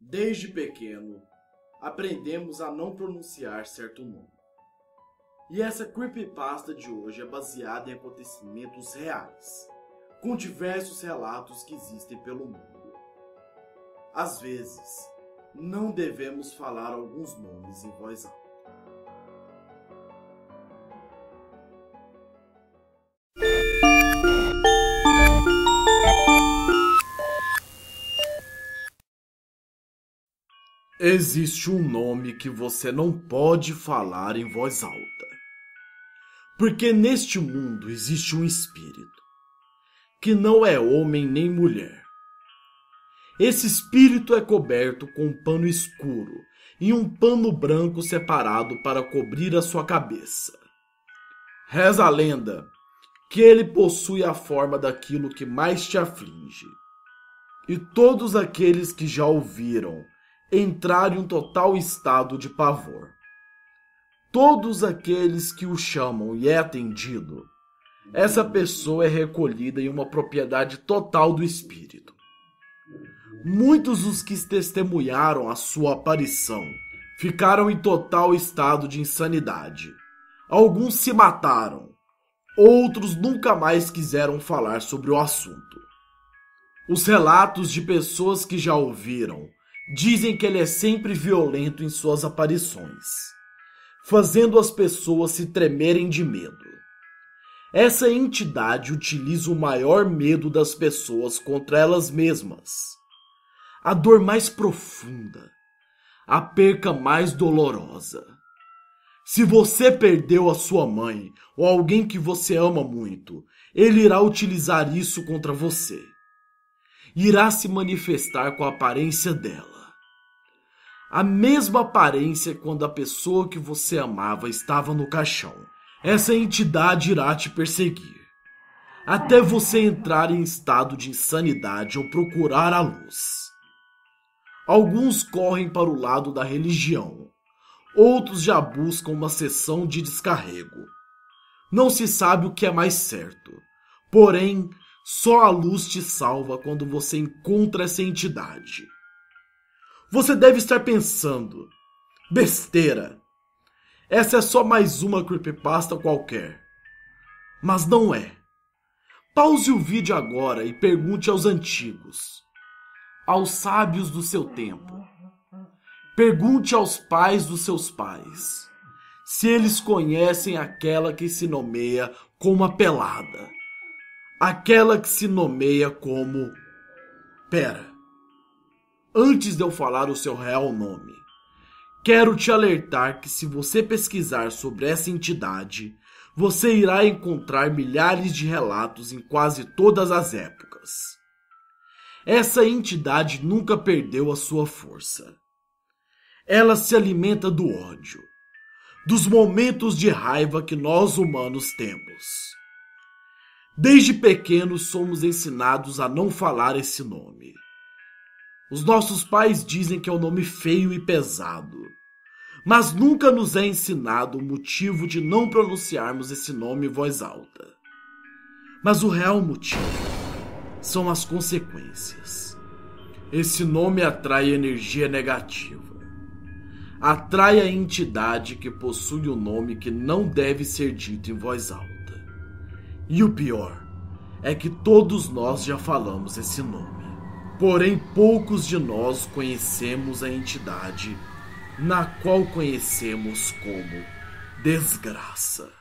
Desde pequeno, aprendemos a não pronunciar certo nome. E essa creepypasta de hoje é baseada em acontecimentos reais, com diversos relatos que existem pelo mundo. Às vezes, não devemos falar alguns nomes em voz alta. Existe um nome que você não pode falar em voz alta. Porque neste mundo existe um espírito que não é homem nem mulher. Esse espírito é coberto com um pano escuro e um pano branco separado para cobrir a sua cabeça. Reza a lenda que ele possui a forma daquilo que mais te aflige. E todos aqueles que já ouviram entrar em um total estado de pavor. Todos aqueles que o chamam e é atendido, essa pessoa é recolhida em uma propriedade total do espírito. Muitos dos que testemunharam a sua aparição ficaram em total estado de insanidade. Alguns se mataram, outros nunca mais quiseram falar sobre o assunto. Os relatos de pessoas que já ouviram Dizem que ele é sempre violento em suas aparições, fazendo as pessoas se tremerem de medo. Essa entidade utiliza o maior medo das pessoas contra elas mesmas, a dor mais profunda, a perca mais dolorosa. Se você perdeu a sua mãe ou alguém que você ama muito, ele irá utilizar isso contra você. Irá se manifestar com a aparência dela a mesma aparência quando a pessoa que você amava estava no caixão. Essa entidade irá te perseguir até você entrar em estado de insanidade ou procurar a luz. Alguns correm para o lado da religião, outros já buscam uma sessão de descarrego. Não se sabe o que é mais certo, porém, só a luz te salva quando você encontra essa entidade. Você deve estar pensando: besteira. Essa é só mais uma creepypasta qualquer. Mas não é. Pause o vídeo agora e pergunte aos antigos, aos sábios do seu tempo. Pergunte aos pais dos seus pais se eles conhecem aquela que se nomeia como a pelada. Aquela que se nomeia como. Pera antes de eu falar o seu real nome. Quero te alertar que se você pesquisar sobre essa entidade, você irá encontrar milhares de relatos em quase todas as épocas. Essa entidade nunca perdeu a sua força. Ela se alimenta do ódio, dos momentos de raiva que nós humanos temos. Desde pequenos somos ensinados a não falar esse nome. Os nossos pais dizem que é um nome feio e pesado, mas nunca nos é ensinado o motivo de não pronunciarmos esse nome em voz alta. Mas o real motivo são as consequências. Esse nome atrai energia negativa. Atrai a entidade que possui o um nome que não deve ser dito em voz alta. E o pior é que todos nós já falamos esse nome. Porém, poucos de nós conhecemos a entidade na qual conhecemos como desgraça.